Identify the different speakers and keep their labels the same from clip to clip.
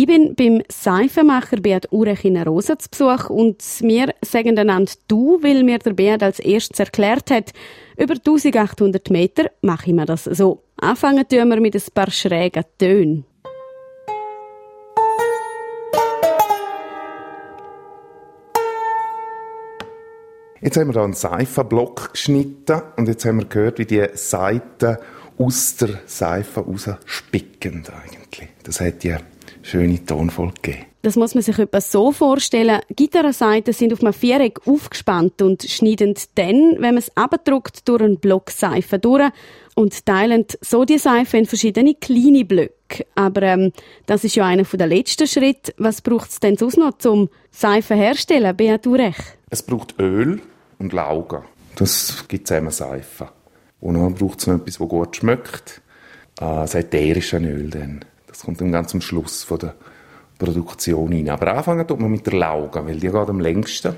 Speaker 1: Ich bin beim Seifenmacher Beat Urech in Rosa zu Besuch und wir sagen einander du, weil mir der Beat als erstes erklärt hat, über 1800 Meter mache ich mir das so. Anfangen tun wir mit ein paar schrägen Tönen.
Speaker 2: Jetzt haben wir hier einen Seifenblock geschnitten und jetzt haben wir gehört, wie die Seiten aus der Seife rausspicken eigentlich. Das hat die schöne Tonfolge gegeben.
Speaker 1: Das muss man sich etwas so vorstellen. Gitarrenseiten sind auf einem Viereck aufgespannt und schneiden dann, wenn man es abdruckt, durch einen Block Seife durch und teilen so die Seife in verschiedene kleine Blöcke. Aber ähm, das ist ja einer der letzten Schritte. Was braucht es denn sonst noch zum Seife herstellen, Beat Urech?
Speaker 2: Es braucht Öl und Lauge. Das gibt zusammen Seife. Und dann braucht es noch etwas, das gut schmeckt. Äh, das ätherische Öl dann. Das kommt dann ganz am Schluss von der Produktion rein. Aber anfangen tut man mit der Lauge, weil die geht am längsten.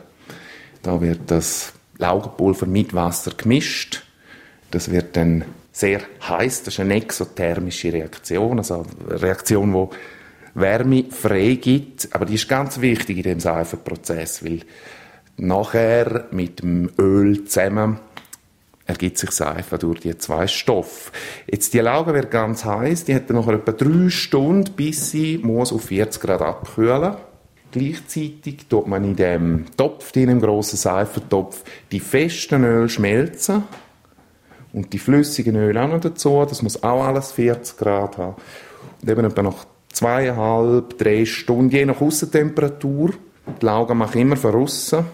Speaker 2: Da wird das Laugenpulver mit Wasser gemischt. Das wird dann sehr heiß. Das ist eine exothermische Reaktion, also eine Reaktion, die Wärme frei gibt. Aber die ist ganz wichtig in dem Seifenprozess, weil nachher mit dem Öl zusammen ergibt sich Seife durch die zwei Stoffe. Jetzt die Lauge wird ganz heiß, die hat dann noch etwa drei Stunden, bis sie muss auf 40 Grad abkühlen. Gleichzeitig tut man in dem Topf, in dem grossen Seifentopf, die festen Öl schmelzen und die flüssigen Öl auch noch dazu. Das muss auch alles 40 Grad haben. Und eben etwa nach zweieinhalb, drei Stunden, je nach Aussentemperatur, die Lauge mache ich immer von aussen,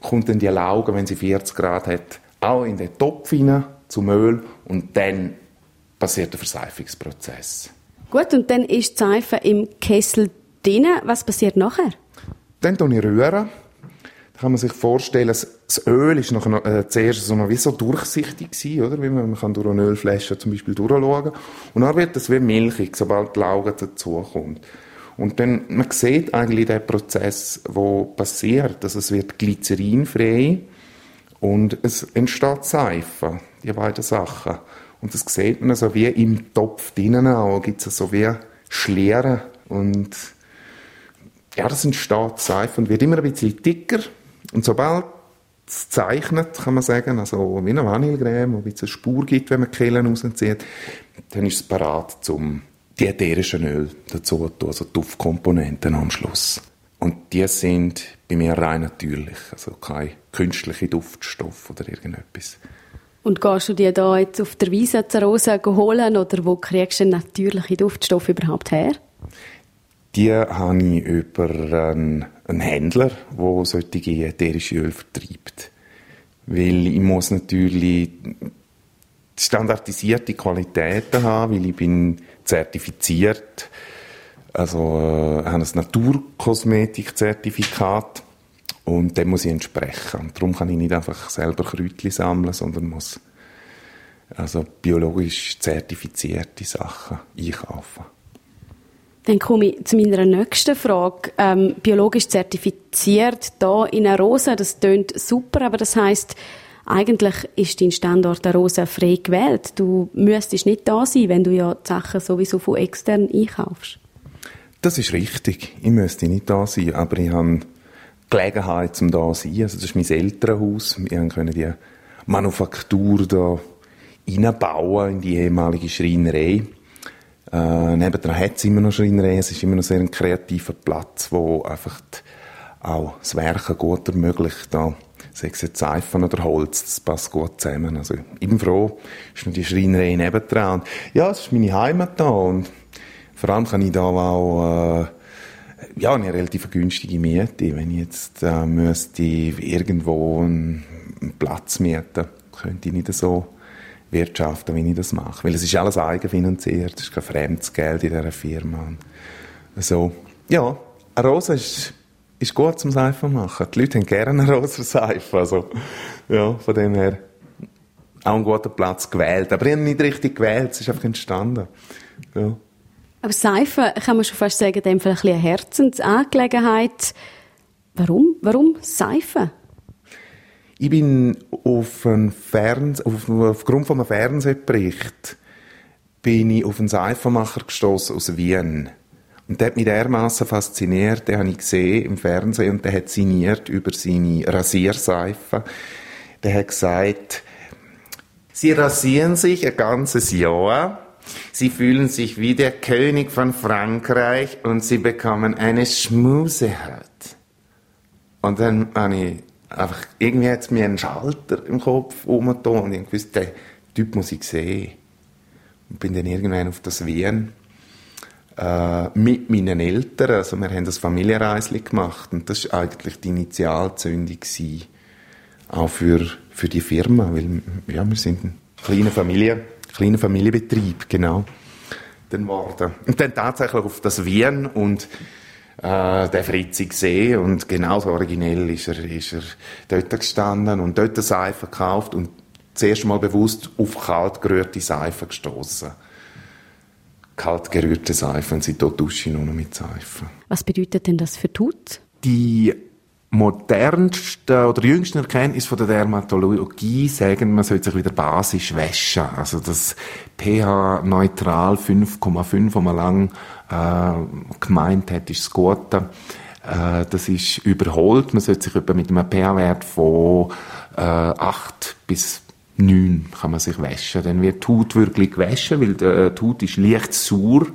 Speaker 2: kommt dann die Lauge, wenn sie 40 Grad hat, auch in den Topf hinein zum Öl und dann passiert der Verseifungsprozess.
Speaker 1: Gut, und dann ist die Seife im Kessel drin. Was passiert nachher?
Speaker 2: Dann rühre ich rühren. Da kann man sich vorstellen, das Öl ist noch, äh, zuerst so noch wie so durchsichtig gewesen, oder? Wie man, man kann durch eine Ölflasche zum Beispiel durchschauen. Und dann wird das wie milchig, sobald die Lauge dazukommt. Und dann, man sieht eigentlich den Prozess, wo passiert. Also es wird glycerinfrei und es entsteht Seife, die beiden Sachen. Und das sieht man so wie im Topf drinnen auch, gibt es so wie Schlieren und ja, das entsteht Seife und wird immer ein bisschen dicker. Und sobald es zeichnet, kann man sagen, also wie eine Vanillecreme, wo es eine Spur gibt, wenn man die Kehlen rauszieht, dann ist es parat, zum die ätherischen Öl dazu zu tun, also Duftkomponenten am Schluss. Und die sind bei mir rein natürlich, also kein künstlicher Duftstoff oder irgendetwas.
Speaker 1: Und gehst du die da jetzt auf der Wiese zur Rose holen oder wo kriegst du natürliche Duftstoffe überhaupt her?
Speaker 2: Die habe ich über einen, einen Händler, der solche ätherische Öl vertreibt. Weil ich muss natürlich standardisierte Qualitäten haben, weil ich bin zertifiziert also äh, haben ein Naturkosmetikzertifikat und dem muss ich entsprechen. Und darum kann ich nicht einfach selber Kräutchen sammeln, sondern muss also biologisch zertifizierte Sachen einkaufen.
Speaker 1: Dann komme ich zu meiner nächsten Frage. Ähm, biologisch zertifiziert da in einer Rose, das tönt super, aber das heißt, eigentlich ist dein Standort der Rose frei gewählt. Du müsstest nicht da sein, wenn du ja die Sachen sowieso von extern einkaufst.
Speaker 2: Das ist richtig. Ich müsste nicht da sein, aber ich habe Gelegenheit, um da zu sein. Also das ist mein Elternhaus. Wir können die Manufaktur da reinbauen in die ehemalige Schreinerei. Äh, nebendran hat es immer noch Schreinerei. Es ist immer noch sehr ein kreativer Platz, wo einfach die, auch das Werken gut ermöglicht. Sei es jetzt Seifen oder Holz, das passt gut zusammen. Also ich bin froh, ist noch die Schreinerei nebendran. Und ja, es ist meine Heimat da und vor allem kann ich da auch äh, ja, eine relativ günstige Miete. Wenn ich jetzt äh, müsste irgendwo einen, Platz mieten, könnte ich nicht so wirtschaften, wie ich das mache. Weil es ist alles eigenfinanziert, es ist kein fremdes Geld in dieser Firma. So, ja, eine Rose ist, ist gut zum Seifen machen. Die Leute haben gerne eine Rose Seife. Also, ja, von dem her auch einen guten Platz gewählt. Aber ich habe nicht richtig gewählt, es ist einfach entstanden. Ja.
Speaker 1: Aber Seife kann man schon fast sagen, dem vielleicht eine Herzensangelegenheit. Warum? Warum Seife?
Speaker 2: Ich bin auf einen Fernseh, auf, aufgrund von einem Fernsehbericht bin ich auf einen Seifenmacher gestoßen aus Wien. Und der hat mich dermaßen fasziniert, den habe ich gesehen im Fernsehen und der hat signiert über seine Rasierseife. Der hat gesagt, Sie rasieren sich ein ganzes Jahr, Sie fühlen sich wie der König von Frankreich und Sie bekommen eine Schmusehaut. Und dann habe ich einfach, irgendwie hat es mir einen Schalter im Kopf umgetan und ich wusste, den Typ muss ich sehen. Und bin dann irgendwann auf das Wien äh, mit meinen Eltern, also wir haben das Familienreisli gemacht und das war eigentlich die Initialzündung auch für, für die Firma, weil ja, wir sind ein kleiner Familie, kleiner Familienbetrieb, genau, dann worden. Und dann tatsächlich auf das Wien und äh, den Fritzi gesehen und genauso originell ist er, ist er dort gestanden und dort eine Seife gekauft und zuerst mal bewusst auf kalt gerührte Seife gestoßen. Kalt gerührte Seife und seitdem dusche ich nur noch mit Seife.
Speaker 1: Was bedeutet denn das für Tut?
Speaker 2: Die modernste oder jüngste Erkenntnis von der Dermatologie sagen, man sollte sich wieder basisch waschen. Also das pH-neutral 5,5, wo man lang äh, gemeint hat, ist das Gute. Äh, das ist überholt. Man sollte sich mit einem pH-Wert von äh, 8 bis 9 kann man sich waschen. Dann wird die Haut wirklich gewaschen, weil die, die Haut ist leicht sauer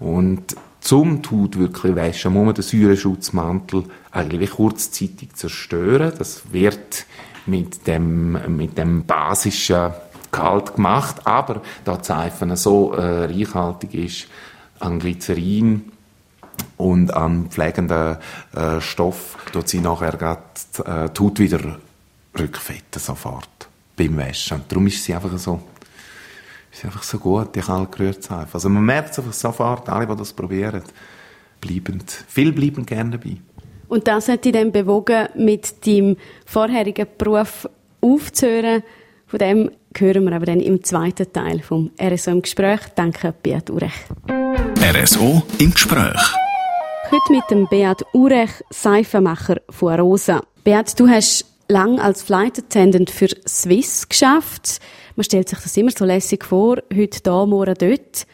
Speaker 2: und zum Tut wirklich waschen, muss man den Säureschutzmantel eigentlich kurzzeitig zerstören. Das wird mit dem, mit dem basischen Gehalt gemacht, aber da die Seife so äh, reichhaltig ist an Glycerin und an pflegenden äh, Stoff, tut sie nachher grad, äh, tut wieder rückfetten sofort beim Waschen. Darum ist sie einfach so ist einfach so gut, die kaltgerührte Seife. Also man merkt es einfach sofort, alle, die das probieren, bleiben, viel bleiben gerne dabei.
Speaker 1: Und das hat dich dann bewogen, mit deinem vorherigen Beruf aufzuhören. Von dem hören wir aber dann im zweiten Teil vom RSO im Gespräch. Danke, Beat Urech.
Speaker 3: RSO im Gespräch.
Speaker 1: Heute mit dem Beat Urech, Seifenmacher von Rosa. Beat, du hast lang als Flight Attendant für Swiss geschafft. Man stellt sich das immer so lässig vor, heute da, morgen dort.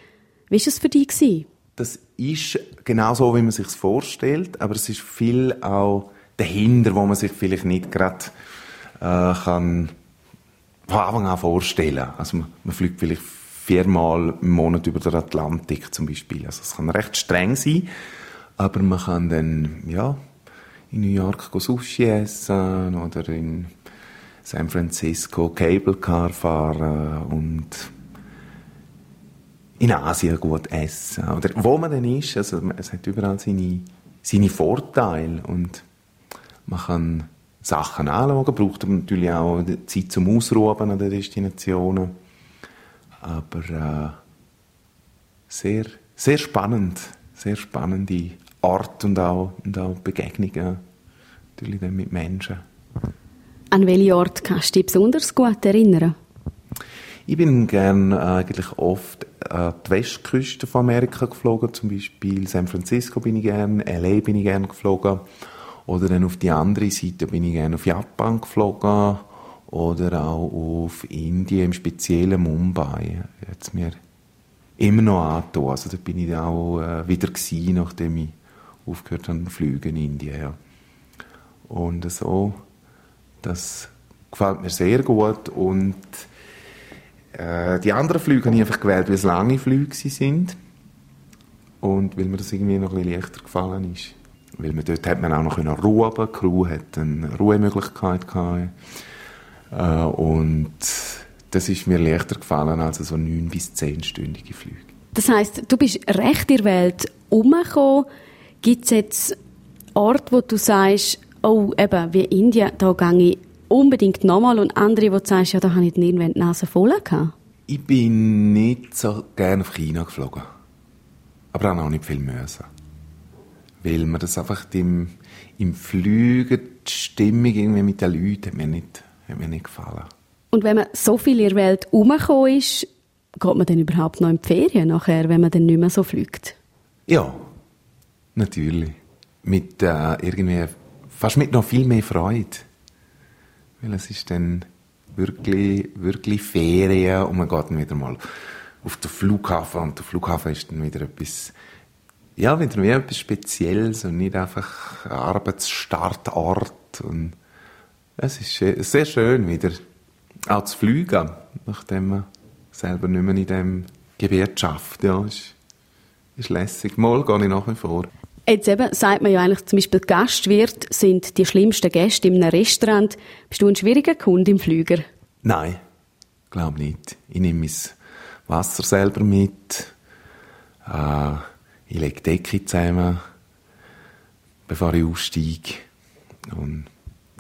Speaker 1: Wie war es für dich?
Speaker 2: Das ist genau so, wie man sich vorstellt, aber es ist viel auch dahinter, wo man sich vielleicht nicht gerade äh, kann von Anfang an vorstellen. Also man, man fliegt vielleicht viermal im Monat über den Atlantik zum Beispiel. Also es kann recht streng sein, aber man kann dann ja in New York Sushi essen oder in San Francisco Cable Car fahren und in Asien gut essen. Oder wo man denn ist, also es hat überall seine, seine Vorteile und man kann Sachen anschauen, braucht natürlich auch Zeit zum Ausruhen an den Destinationen. Aber äh, sehr, sehr spannend, sehr spannende Art und auch, und auch Begegnungen natürlich dann mit Menschen.
Speaker 1: An welchen Ort kannst du dich besonders gut erinnern?
Speaker 2: Ich bin gerne eigentlich oft an die Westküste von Amerika geflogen, zum Beispiel San Francisco bin ich gerne, LA bin ich gerne geflogen oder dann auf die andere Seite bin ich gerne auf Japan geflogen oder auch auf Indien, im speziellen Mumbai. Jetzt mir immer noch angetan. Also da bin ich auch äh, wieder gewesen, nachdem ich aufgehört habe, Flüge in Indien. Ja. Und so das gefällt mir sehr gut und äh, die anderen Flüge habe ich einfach gewählt, weil es lange Flüge sind und weil mir das irgendwie noch ein bisschen leichter gefallen ist. Weil man dort hat man auch noch Ruhe, die Crew hat eine Ruhemöglichkeit gehabt. Äh, und das ist mir leichter gefallen als so neun bis zehnstündige Flüge.
Speaker 1: Das heißt, du bist recht in der Welt umgekommen. Gibt es jetzt Orte, wo du sagst, oh, eben, wie Indien, da gehe ich unbedingt nochmal und andere, wo du sagst, ja, da habe ich dann irgendwann die Nase voll gehabt?
Speaker 2: Ich bin nicht so gerne auf China geflogen. Aber auch nicht viel müssen. Weil mir das einfach im, im Flügen, die Stimmung irgendwie mit den Leuten hat mir nicht, hat mir nicht gefallen.
Speaker 1: Und wenn man so viel in der Welt herumgekommen ist, geht man dann überhaupt noch in die Ferien nachher, wenn man dann nicht mehr so fliegt?
Speaker 2: Ja, natürlich. Mit äh, irgendwie fast mit noch viel mehr Freude. Weil es ist dann wirklich, wirklich Ferien und man geht dann wieder mal auf den Flughafen und der Flughafen ist dann wieder etwas ja, wieder wie etwas Spezielles und nicht einfach ein Arbeitsstartort. Und es ist sehr schön wieder auch zu fliegen, nachdem man selber nicht mehr in diesem Gebiet schafft. Ja, ist, ist lässig. Mal gehe ich nach wie vor.
Speaker 1: Jetzt eben sagt man ja eigentlich zum Beispiel Gastwirt sind die schlimmsten Gäste in einem Restaurant. Bist du ein schwieriger Kunde im Flüger?
Speaker 2: Nein, glaube nicht. Ich nehme mein Wasser selber mit. Äh, ich lege die Decke zusammen, bevor ich aussteige. Und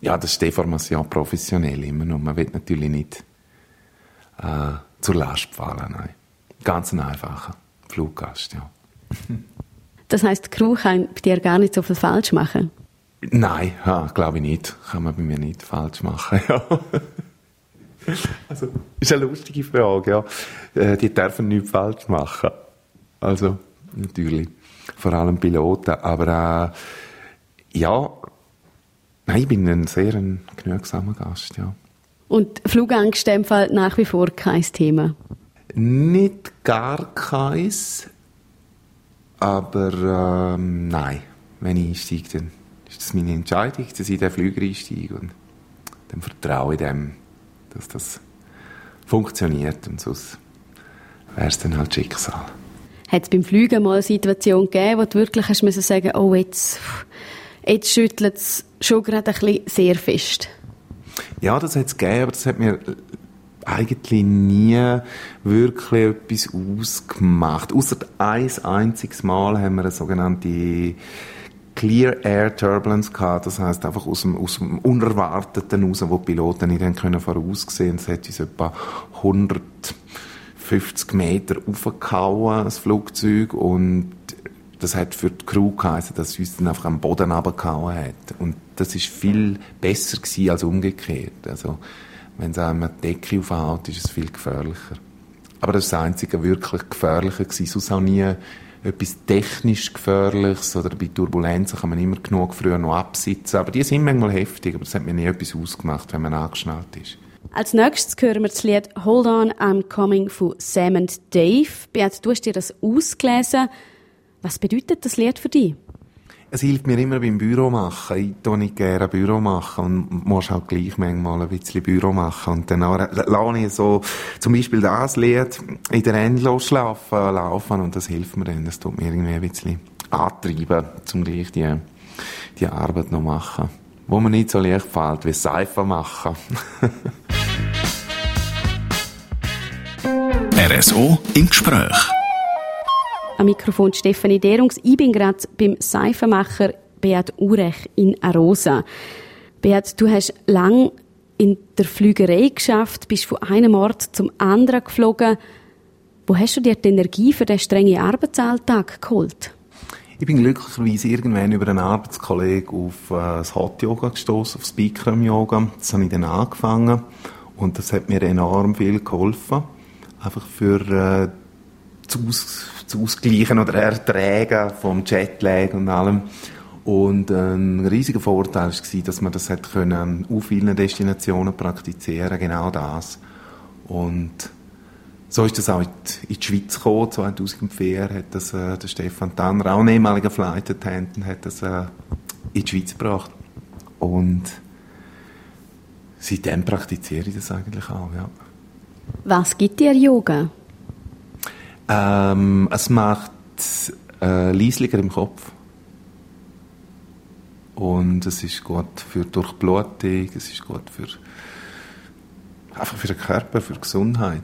Speaker 2: ja, das ist Deformation professionell immer noch. Man will natürlich nicht äh, zur Last fallen. Nein. Ganz ein einfacher Fluggast, ja.
Speaker 1: Das heißt, die Crew kann bei dir gar nicht so viel falsch machen?
Speaker 2: Nein, ja, glaube ich nicht. Kann man bei mir nicht falsch machen, ja. Also, ist eine lustige Frage, ja. Äh, die dürfen nichts falsch machen. Also, natürlich. Vor allem Piloten. Aber äh, ja, nein, ich bin ein sehr ein genügsamer Gast, ja.
Speaker 1: Und Flugangst in dem Fall nach wie vor kein Thema?
Speaker 2: Nicht gar keins. Aber ähm, nein, wenn ich einsteige, dann ist das meine Entscheidung, dass ich in den Flüger einsteige. Und dann vertraue ich dem, dass das funktioniert. Und sonst wäre es dann halt Schicksal.
Speaker 1: Hat es beim Fliegen mal eine Situation gegeben, wo du wirklich hast müssen sagen, oh, jetzt, jetzt schüttelt es schon gerade ein bisschen sehr fest?
Speaker 2: Ja, das hat es gegeben, aber das hat mir eigentlich nie wirklich etwas ausgemacht. Außer ein einziges Mal haben wir eine sogenannte Clear Air Turbulence gehabt. Das heißt einfach aus dem, aus dem Unerwarteten raus, wo die Piloten nicht können voraussehen. Es hat uns etwa 150 Meter aufgehauen, das Flugzeug, und das hat für die Crew geheißen, dass es uns dann einfach am Boden runtergehauen hat. Und das ist viel besser gewesen als umgekehrt. Also, wenn es einem die Decke aufhaut, ist es viel gefährlicher. Aber das war das einzige wirklich Gefährliche. Sonst auch nie etwas technisch Gefährliches oder bei Turbulenzen kann man immer genug früher noch absitzen. Aber die sind manchmal heftig, aber das hat mir nie etwas ausgemacht, wenn man angeschnallt ist.
Speaker 1: Als nächstes hören wir das Lied Hold On, I'm Coming von Sam and Dave. Beat, du hast dir das ausgelesen. Was bedeutet das Lied für dich?
Speaker 2: Es hilft mir immer beim Büro machen. Ich tue nicht gerne Büro machen und muss auch gleich manchmal ein bisschen Büro machen. Und dann lasse ich so zum Beispiel das Lied in der Endlosschlafen laufen und das hilft mir dann. Das tut mir irgendwie ein bisschen antreiben, um gleich die, die Arbeit noch machen. Wo mir nicht so leicht fällt, wie Seife machen.
Speaker 3: RSO im Gespräch.
Speaker 1: Am Mikrofon Stefanie Derungs. Ich bin gerade beim Seifenmacher Beat Urech in Arosa. Beat, du hast lang in der Flügerei geschafft, bist von einem Ort zum anderen geflogen. Wo hast du dir die Energie für den strengen Arbeitsalltag geholt?
Speaker 2: Ich bin glücklicherweise irgendwann über einen Arbeitskollegen auf äh, das Hot Yoga gestoßen, auf das Bikram Yoga. Das habe ich dann angefangen und das hat mir enorm viel geholfen. Einfach für äh, zu, aus, zu ausgleichen oder ertragen vom Jetlag und allem. Und ein riesiger Vorteil war, dass man das hat können auf vielen Destinationen praktizieren, genau das. Und so ist das auch in die Schweiz gekommen. 2004 hat das äh, der Stefan Tanner, auch ein ehemaliger Flight Attendant, hat das äh, in die Schweiz gebracht. Und seitdem praktiziere ich das eigentlich auch, ja.
Speaker 1: Was gibt dir Yoga?
Speaker 2: Ähm, es macht äh, leislicher im Kopf. Und es ist gut für Durchblutung, es ist gut für, einfach für den Körper, für die Gesundheit.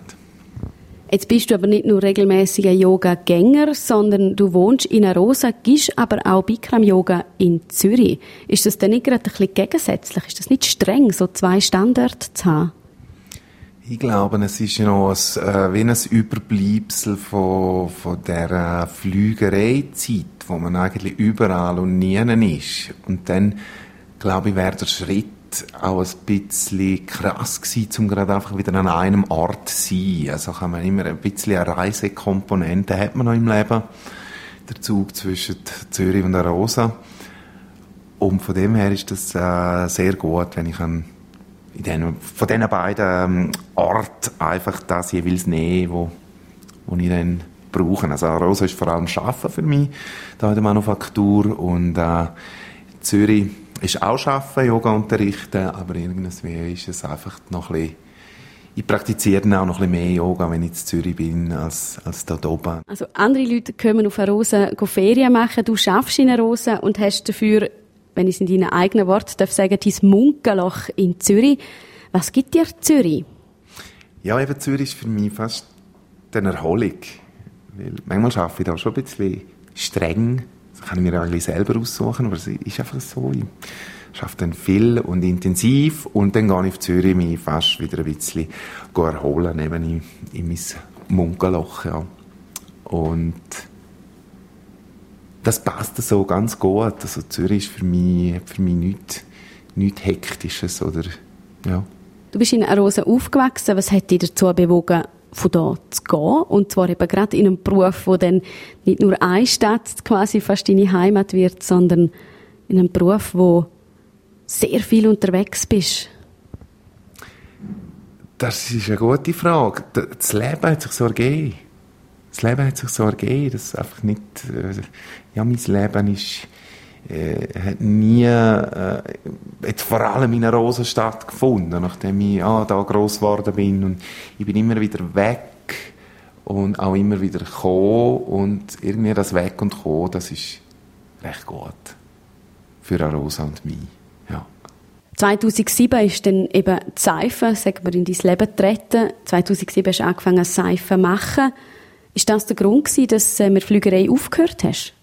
Speaker 1: Jetzt bist du aber nicht nur regelmäßiger Yoga-Gänger, sondern du wohnst in Arosa, gehst aber auch Bikram-Yoga in Zürich. Ist das denn nicht gerade ein bisschen gegensätzlich? Ist das nicht streng, so zwei Standorte zu haben?
Speaker 2: Ich glaube, es ist noch ein, äh, wie ein Überbleibsel von, von der Flügereizeit, wo man eigentlich überall und nie ist. Und dann, glaube ich, wäre der Schritt auch ein bisschen krass gewesen, um gerade einfach wieder an einem Ort zu sein. Also kann man immer ein bisschen eine Reisekomponente hat man noch im Leben. Der Zug zwischen Zürich und Arosa. Und von dem her ist das äh, sehr gut, wenn ich in den, von diesen beiden ähm, Orten einfach das jeweils nehmen, wo, wo ich dann brauchen. Also Arosa ist vor allem Arbeiten für mich, da in der Manufaktur und äh, Zürich ist auch Arbeiten, Yoga unterrichten, aber irgendwie ist es einfach noch ein bisschen ich praktiziere dann auch noch ein bisschen mehr Yoga, wenn ich in Zürich bin, als, als da oben.
Speaker 1: Also andere Leute kommen auf eine Rose Ferien machen. Du schaffst in einer Rose und hast dafür, wenn ich es in deinen eigenen Worten darf sagen, dein Munkelloch in Zürich. Was gibt dir Zürich?
Speaker 2: Ja, eben Zürich ist für mich fast eine Erholung. Weil manchmal arbeite ich da schon ein bisschen streng. Das kann ich mir eigentlich selber aussuchen, aber es ist einfach so. Ich arbeite dann viel und intensiv und dann gehe ich auf Zürich mich fast wieder ein bisschen erholen, eben in, in mein Munkelloch. Ja. Und das passt so ganz gut. Also Zürich ist für mich, für mich nichts, nichts Hektisches oder, ja.
Speaker 1: Du bist in Arosa aufgewachsen. Was hat dich dazu bewogen, von da zu gehen? Und zwar eben gerade in einem Beruf, wo dann nicht nur eine Stadt quasi fast deine Heimat wird, sondern in einem Beruf, wo sehr viel unterwegs bist.
Speaker 2: Das ist eine gute Frage. Das Leben hat sich so ergeben. Das Leben hat sich so ergeben, dass einfach nicht, äh, ja, mein Leben ist, äh, hat nie, äh, hat vor allem in einer Rosenstadt gefunden, nachdem ich ah, da gross geworden bin und ich bin immer wieder weg und auch immer wieder gekommen und irgendwie das Weg und Kommen, das ist recht gut für eine Rosa und mich. Ja.
Speaker 1: 2007 ist dann eben die Seife, sagen wir, in dein Leben getreten. 2007 hast du angefangen, Seife zu machen. Ist das der Grund gewesen, dass du mit Flügerei aufgehört hast?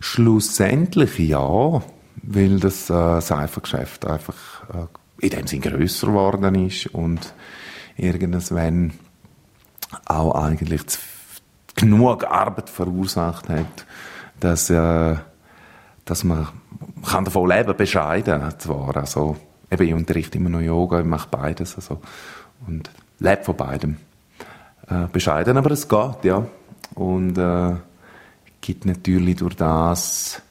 Speaker 2: Schlussendlich ja, weil das äh, Seifengeschäft einfach äh, in dem Sinne grösser geworden ist und irgendwann auch eigentlich genug Arbeit verursacht hat, dass, äh, dass man kann davon leben, bescheiden zwar, also eben ich unterrichte immer noch Yoga, ich mache beides, also und lebe von beidem. Äh, bescheiden, aber es geht, ja. Und äh, gibt natürlich durch das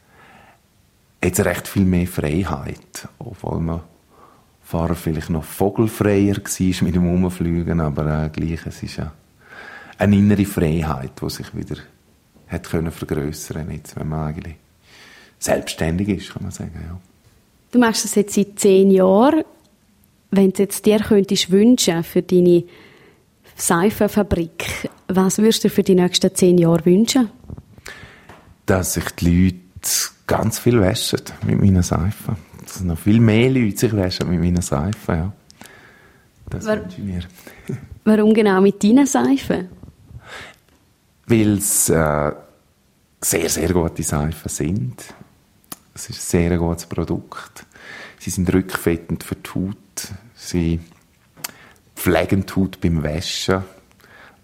Speaker 2: jetzt recht viel mehr Freiheit, obwohl man vorher vielleicht noch vogelfreier war mit dem Umfliegen, aber äh, gleich, es ist ja eine innere Freiheit, die sich wieder hat können vergrößern jetzt, wenn man eigentlich selbstständig ist, kann man sagen, ja.
Speaker 1: Du machst das jetzt seit zehn Jahren. Wenn du jetzt dir könntest wünschen für deine Seifenfabrik, was würdest du für die nächsten zehn Jahre wünschen?
Speaker 2: dass sich die Leute ganz viel waschen mit meinen Seifen. Dass noch viel mehr Leute sich waschen mit meinen Seifen, ja. Das War, wünsche ich mir.
Speaker 1: Warum genau mit deinen Seifen?
Speaker 2: Weil es äh, sehr, sehr gute Seifen sind. Es ist ein sehr gutes Produkt. Sie sind rückfettend für die Haut. Sie pflegen die Haut beim Waschen.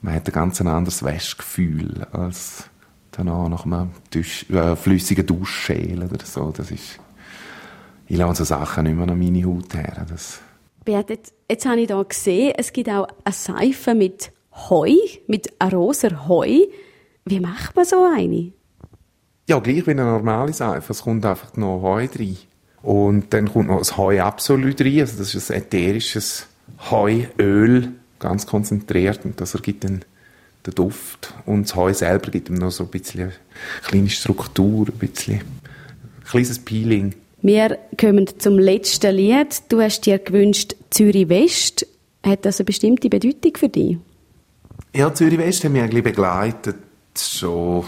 Speaker 2: Man hat ein ganz anderes Waschgefühl als danach nach einem Dusch, äh, flüssigen Duschschäl oder so. Das ist, ich lasse so Sachen nicht mehr an meine Haut her. Das
Speaker 1: Beat, jetzt, jetzt habe ich hier gesehen, es gibt auch eine Seife mit Heu, mit rosa Heu. Wie macht man so eine?
Speaker 2: Ja, gleich wie eine normale Seife. Es kommt einfach noch Heu rein. Und dann kommt noch das Heu Absolut rein. Also das ist ein ätherisches Heuöl, ganz konzentriert. Und das ergibt dann den Duft. Und das Heu selber gibt ihm noch so ein bisschen eine kleine Struktur, ein bisschen ein kleines Peeling.
Speaker 1: Wir kommen zum letzten Lied. Du hast dir gewünscht Zürich West. Hat das eine bestimmte Bedeutung für dich?
Speaker 2: Ja, Zürich West hat mich eigentlich begleitet, schon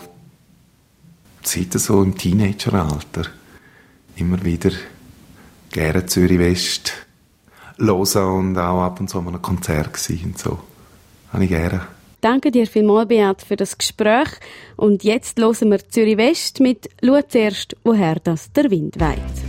Speaker 2: seit so im Teenageralter. Immer wieder gerne Zürich West hören und auch ab und zu mal ein Konzert gesehen. So. Habe ich gerne.
Speaker 1: Danke dir vielmals, Beat, für das Gespräch. Und jetzt hören wir Zürich West mit «Schau zuerst, woher das der Wind weht».